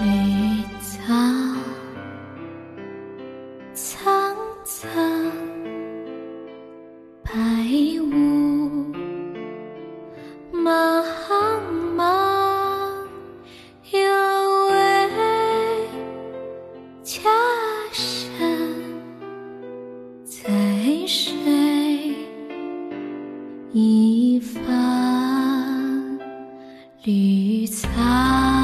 绿草苍苍，白雾茫茫，有位佳人在水一方，绿草。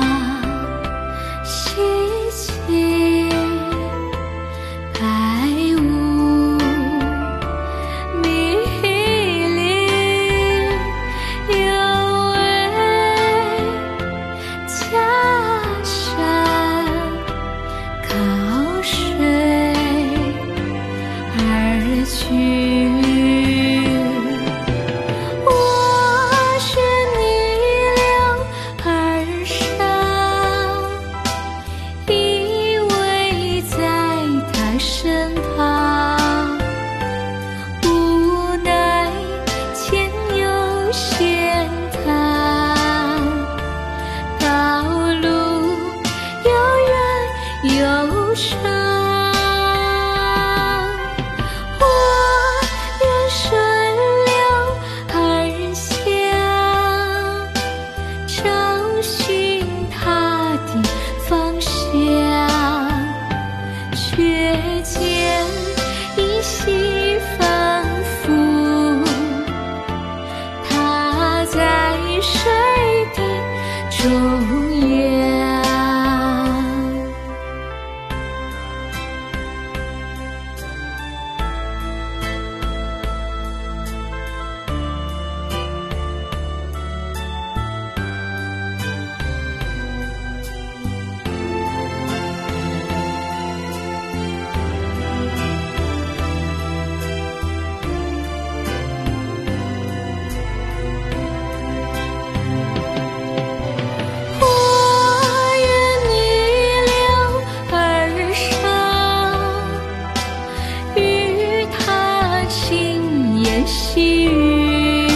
上，我愿顺流而下，找寻他的方向。却见依稀仿佛，他在水的中。细雨，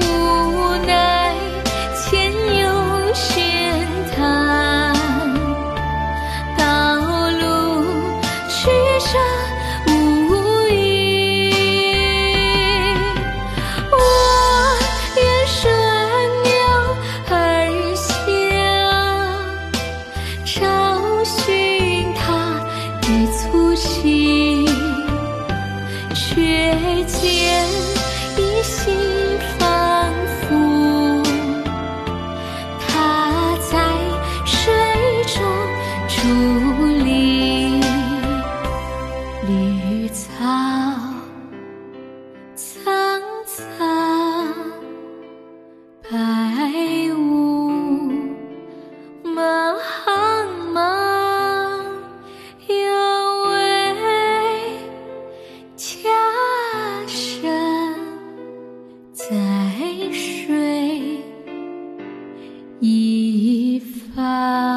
无奈前有险滩，道路曲折竹林绿草，苍苍白雾，茫茫有位。家神在水一方。